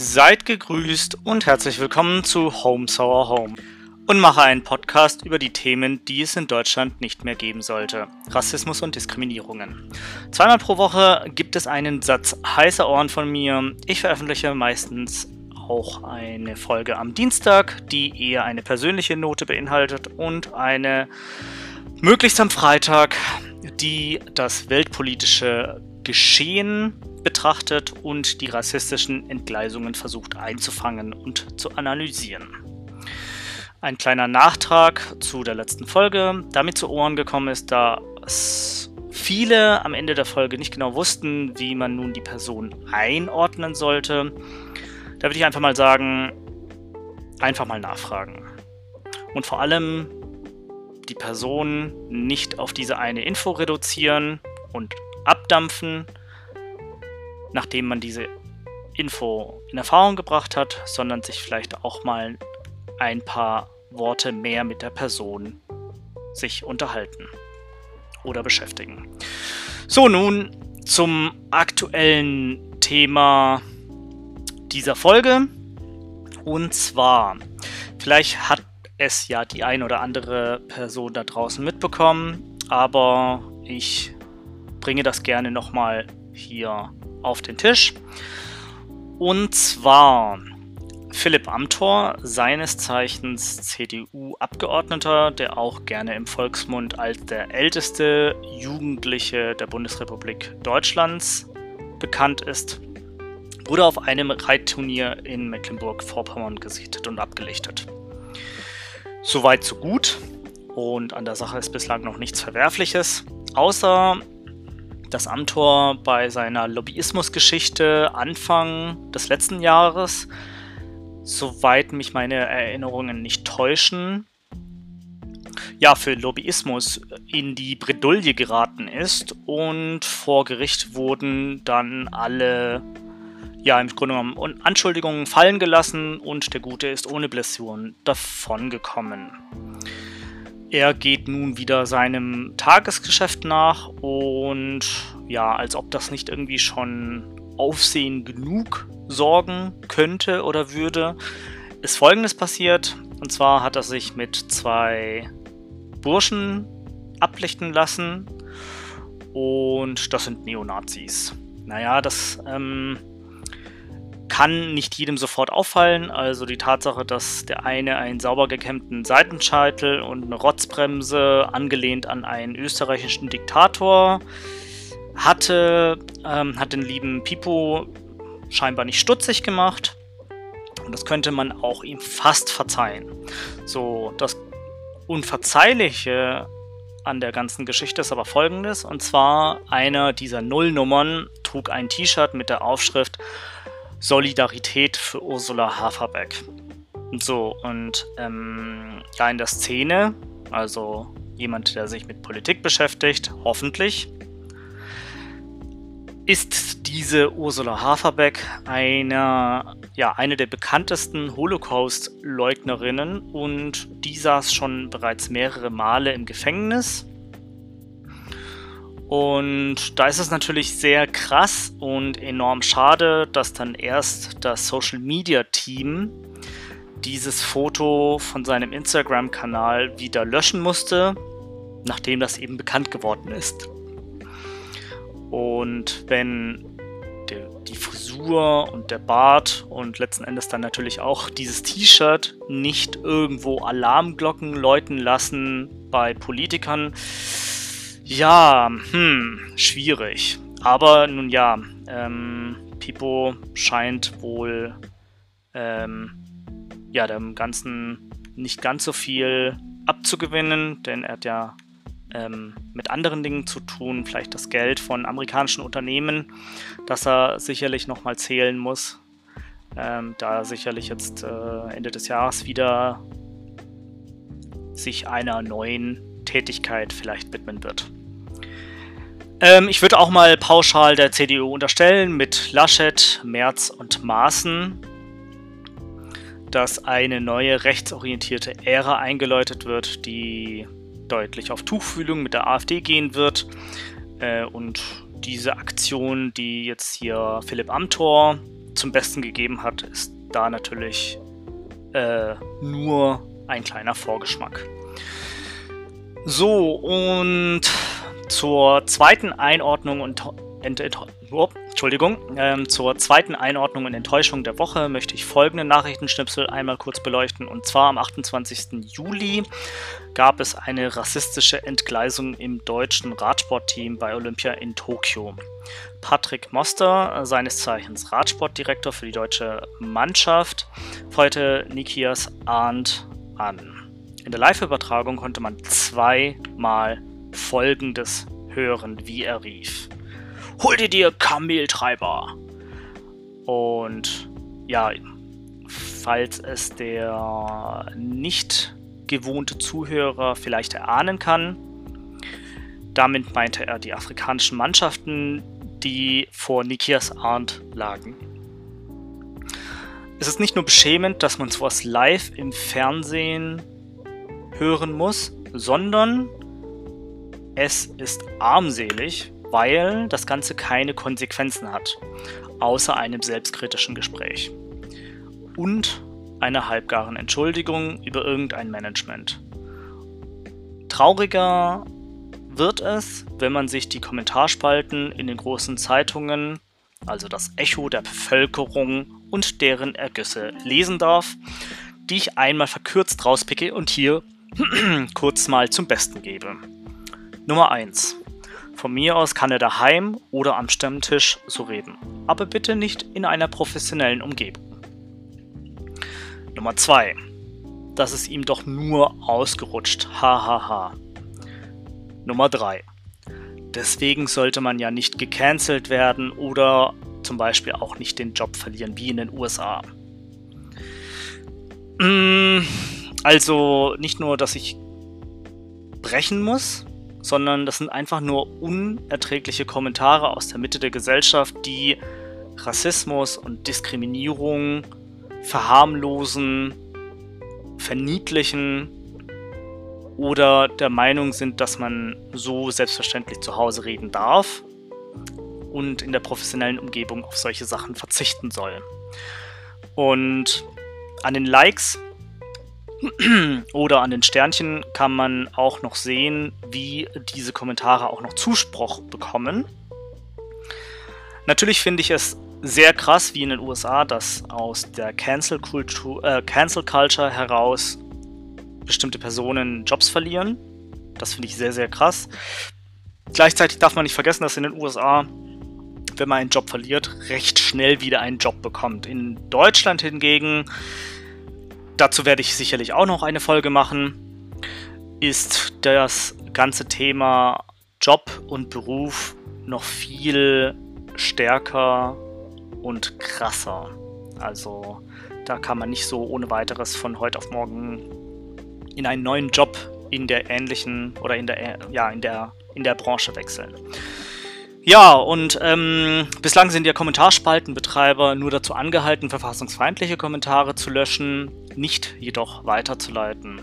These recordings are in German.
Seid gegrüßt und herzlich willkommen zu Home Sour Home und mache einen Podcast über die Themen, die es in Deutschland nicht mehr geben sollte. Rassismus und Diskriminierungen. Zweimal pro Woche gibt es einen Satz heißer Ohren von mir. Ich veröffentliche meistens auch eine Folge am Dienstag, die eher eine persönliche Note beinhaltet und eine möglichst am Freitag, die das weltpolitische Geschehen betrachtet und die rassistischen Entgleisungen versucht einzufangen und zu analysieren. Ein kleiner Nachtrag zu der letzten Folge, damit zu Ohren gekommen ist, dass viele am Ende der Folge nicht genau wussten, wie man nun die Person einordnen sollte. Da würde ich einfach mal sagen, einfach mal nachfragen. Und vor allem die Person nicht auf diese eine Info reduzieren und abdampfen, nachdem man diese Info in Erfahrung gebracht hat, sondern sich vielleicht auch mal ein paar Worte mehr mit der Person sich unterhalten oder beschäftigen. So, nun zum aktuellen Thema dieser Folge. Und zwar, vielleicht hat es ja die ein oder andere Person da draußen mitbekommen, aber ich bringe das gerne nochmal hier auf den Tisch. Und zwar Philipp Amthor, seines Zeichens CDU-Abgeordneter, der auch gerne im Volksmund als der älteste Jugendliche der Bundesrepublik Deutschlands bekannt ist, wurde auf einem Reitturnier in Mecklenburg-Vorpommern gesichtet und abgelichtet. Soweit so gut und an der Sache ist bislang noch nichts Verwerfliches, außer das Amtor bei seiner Lobbyismusgeschichte Anfang des letzten Jahres, soweit mich meine Erinnerungen nicht täuschen, ja, für Lobbyismus in die Bredouille geraten ist und vor Gericht wurden dann alle, ja, im Grunde genommen Anschuldigungen fallen gelassen und der Gute ist ohne Blessuren davongekommen. Er geht nun wieder seinem Tagesgeschäft nach und ja, als ob das nicht irgendwie schon Aufsehen genug sorgen könnte oder würde, ist folgendes passiert. Und zwar hat er sich mit zwei Burschen ablichten lassen und das sind Neonazis. Naja, das ähm, kann nicht jedem sofort auffallen. Also die Tatsache, dass der eine einen sauber gekämmten Seitenscheitel und eine Rotzbremse angelehnt an einen österreichischen Diktator hatte, ähm, hat den lieben Pipo scheinbar nicht stutzig gemacht. Und das könnte man auch ihm fast verzeihen. So, das Unverzeihliche an der ganzen Geschichte ist aber folgendes. Und zwar, einer dieser Nullnummern trug ein T-Shirt mit der Aufschrift Solidarität für Ursula Haferbeck. So, und ähm, ja, in der Szene, also jemand, der sich mit Politik beschäftigt, hoffentlich, ist diese Ursula Haferbeck eine, ja, eine der bekanntesten Holocaust-Leugnerinnen und die saß schon bereits mehrere Male im Gefängnis und da ist es natürlich sehr krass und enorm schade, dass dann erst das Social Media Team dieses Foto von seinem Instagram-Kanal wieder löschen musste, nachdem das eben bekannt geworden ist. Und wenn die Frisur und der Bart und letzten Endes dann natürlich auch dieses T-Shirt nicht irgendwo Alarmglocken läuten lassen bei Politikern, ja, hm, schwierig. Aber nun ja, ähm, Pipo scheint wohl ähm, ja, dem Ganzen nicht ganz so viel abzugewinnen, denn er hat ja ähm, mit anderen Dingen zu tun, vielleicht das Geld von amerikanischen Unternehmen, das er sicherlich nochmal zählen muss, ähm, da er sicherlich jetzt äh, Ende des Jahres wieder sich einer neuen Tätigkeit vielleicht widmen wird. Ähm, ich würde auch mal pauschal der CDU unterstellen, mit Laschet, Merz und Maaßen, dass eine neue rechtsorientierte Ära eingeläutet wird, die deutlich auf Tuchfühlung mit der AfD gehen wird. Äh, und diese Aktion, die jetzt hier Philipp Amthor zum Besten gegeben hat, ist da natürlich äh, nur ein kleiner Vorgeschmack. So, und zur zweiten Einordnung und Ent Ent oh, Entschuldigung, ähm, zur zweiten Einordnung und Enttäuschung der Woche möchte ich folgende Nachrichtenschnipsel einmal kurz beleuchten. Und zwar am 28. Juli gab es eine rassistische Entgleisung im deutschen Radsportteam bei Olympia in Tokio. Patrick Moster, seines Zeichens Radsportdirektor für die deutsche Mannschaft, feuerte Nikias Arndt an. In der Live-Übertragung konnte man zweimal Folgendes hören, wie er rief. Hol dir dir Kameltreiber! Und ja, falls es der nicht gewohnte Zuhörer vielleicht erahnen kann, damit meinte er die afrikanischen Mannschaften, die vor Nikias Arndt lagen. Es ist nicht nur beschämend, dass man sowas live im Fernsehen hören muss, sondern es ist armselig, weil das Ganze keine Konsequenzen hat, außer einem selbstkritischen Gespräch und einer halbgaren Entschuldigung über irgendein Management. Trauriger wird es, wenn man sich die Kommentarspalten in den großen Zeitungen, also das Echo der Bevölkerung und deren Ergüsse lesen darf, die ich einmal verkürzt rauspicke und hier kurz mal zum Besten gebe. Nummer 1. Von mir aus kann er daheim oder am Stammtisch so reden, aber bitte nicht in einer professionellen Umgebung. Nummer 2. Das ist ihm doch nur ausgerutscht. Hahaha. Ha, ha. Nummer 3. Deswegen sollte man ja nicht gecancelt werden oder zum Beispiel auch nicht den Job verlieren, wie in den USA. Mm, also nicht nur, dass ich brechen muss, sondern das sind einfach nur unerträgliche Kommentare aus der Mitte der Gesellschaft, die Rassismus und Diskriminierung verharmlosen, verniedlichen oder der Meinung sind, dass man so selbstverständlich zu Hause reden darf und in der professionellen Umgebung auf solche Sachen verzichten soll. Und an den Likes oder an den Sternchen kann man auch noch sehen, wie diese Kommentare auch noch Zuspruch bekommen. Natürlich finde ich es sehr krass, wie in den USA, dass aus der Cancel, äh, Cancel Culture heraus bestimmte Personen Jobs verlieren. Das finde ich sehr, sehr krass. Gleichzeitig darf man nicht vergessen, dass in den USA, wenn man einen Job verliert, recht schnell wieder einen Job bekommt. In Deutschland hingegen dazu werde ich sicherlich auch noch eine Folge machen, ist das ganze Thema Job und Beruf noch viel stärker und krasser. Also da kann man nicht so ohne weiteres von heute auf morgen in einen neuen Job in der ähnlichen oder in der ja in der in der Branche wechseln. Ja, und ähm, bislang sind ja Kommentarspaltenbetreiber nur dazu angehalten, verfassungsfeindliche Kommentare zu löschen, nicht jedoch weiterzuleiten.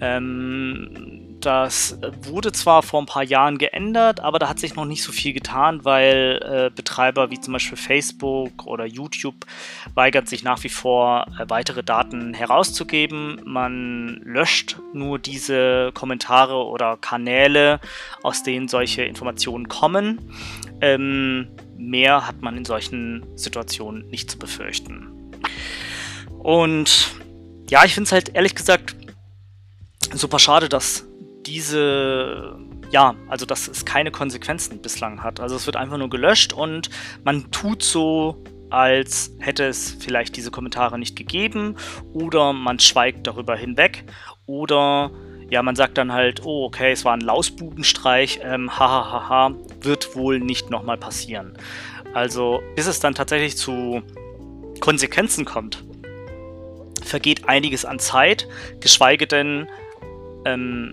Ähm, das wurde zwar vor ein paar Jahren geändert, aber da hat sich noch nicht so viel getan, weil äh, Betreiber wie zum Beispiel Facebook oder YouTube weigern sich nach wie vor äh, weitere Daten herauszugeben. Man löscht nur diese Kommentare oder Kanäle, aus denen solche Informationen kommen. Ähm, mehr hat man in solchen Situationen nicht zu befürchten. Und ja, ich finde es halt ehrlich gesagt super schade, dass diese, ja, also dass es keine Konsequenzen bislang hat. Also es wird einfach nur gelöscht und man tut so, als hätte es vielleicht diese Kommentare nicht gegeben oder man schweigt darüber hinweg oder ja, man sagt dann halt, oh, okay, es war ein Lausbubenstreich, ähm, hahaha, ha, ha, wird wohl nicht nochmal passieren. Also, bis es dann tatsächlich zu Konsequenzen kommt, vergeht einiges an Zeit, geschweige denn ähm,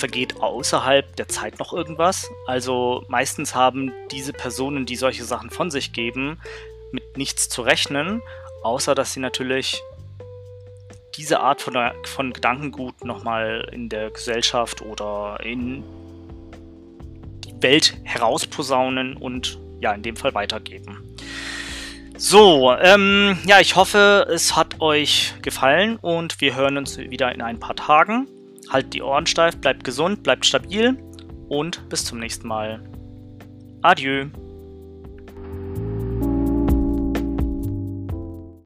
vergeht außerhalb der Zeit noch irgendwas. Also meistens haben diese Personen, die solche Sachen von sich geben, mit nichts zu rechnen, außer dass sie natürlich diese Art von, von Gedankengut nochmal in der Gesellschaft oder in die Welt herausposaunen und ja, in dem Fall weitergeben. So, ähm, ja, ich hoffe, es hat euch gefallen und wir hören uns wieder in ein paar Tagen. Halt die Ohren steif, bleibt gesund, bleibt stabil und bis zum nächsten Mal. Adieu.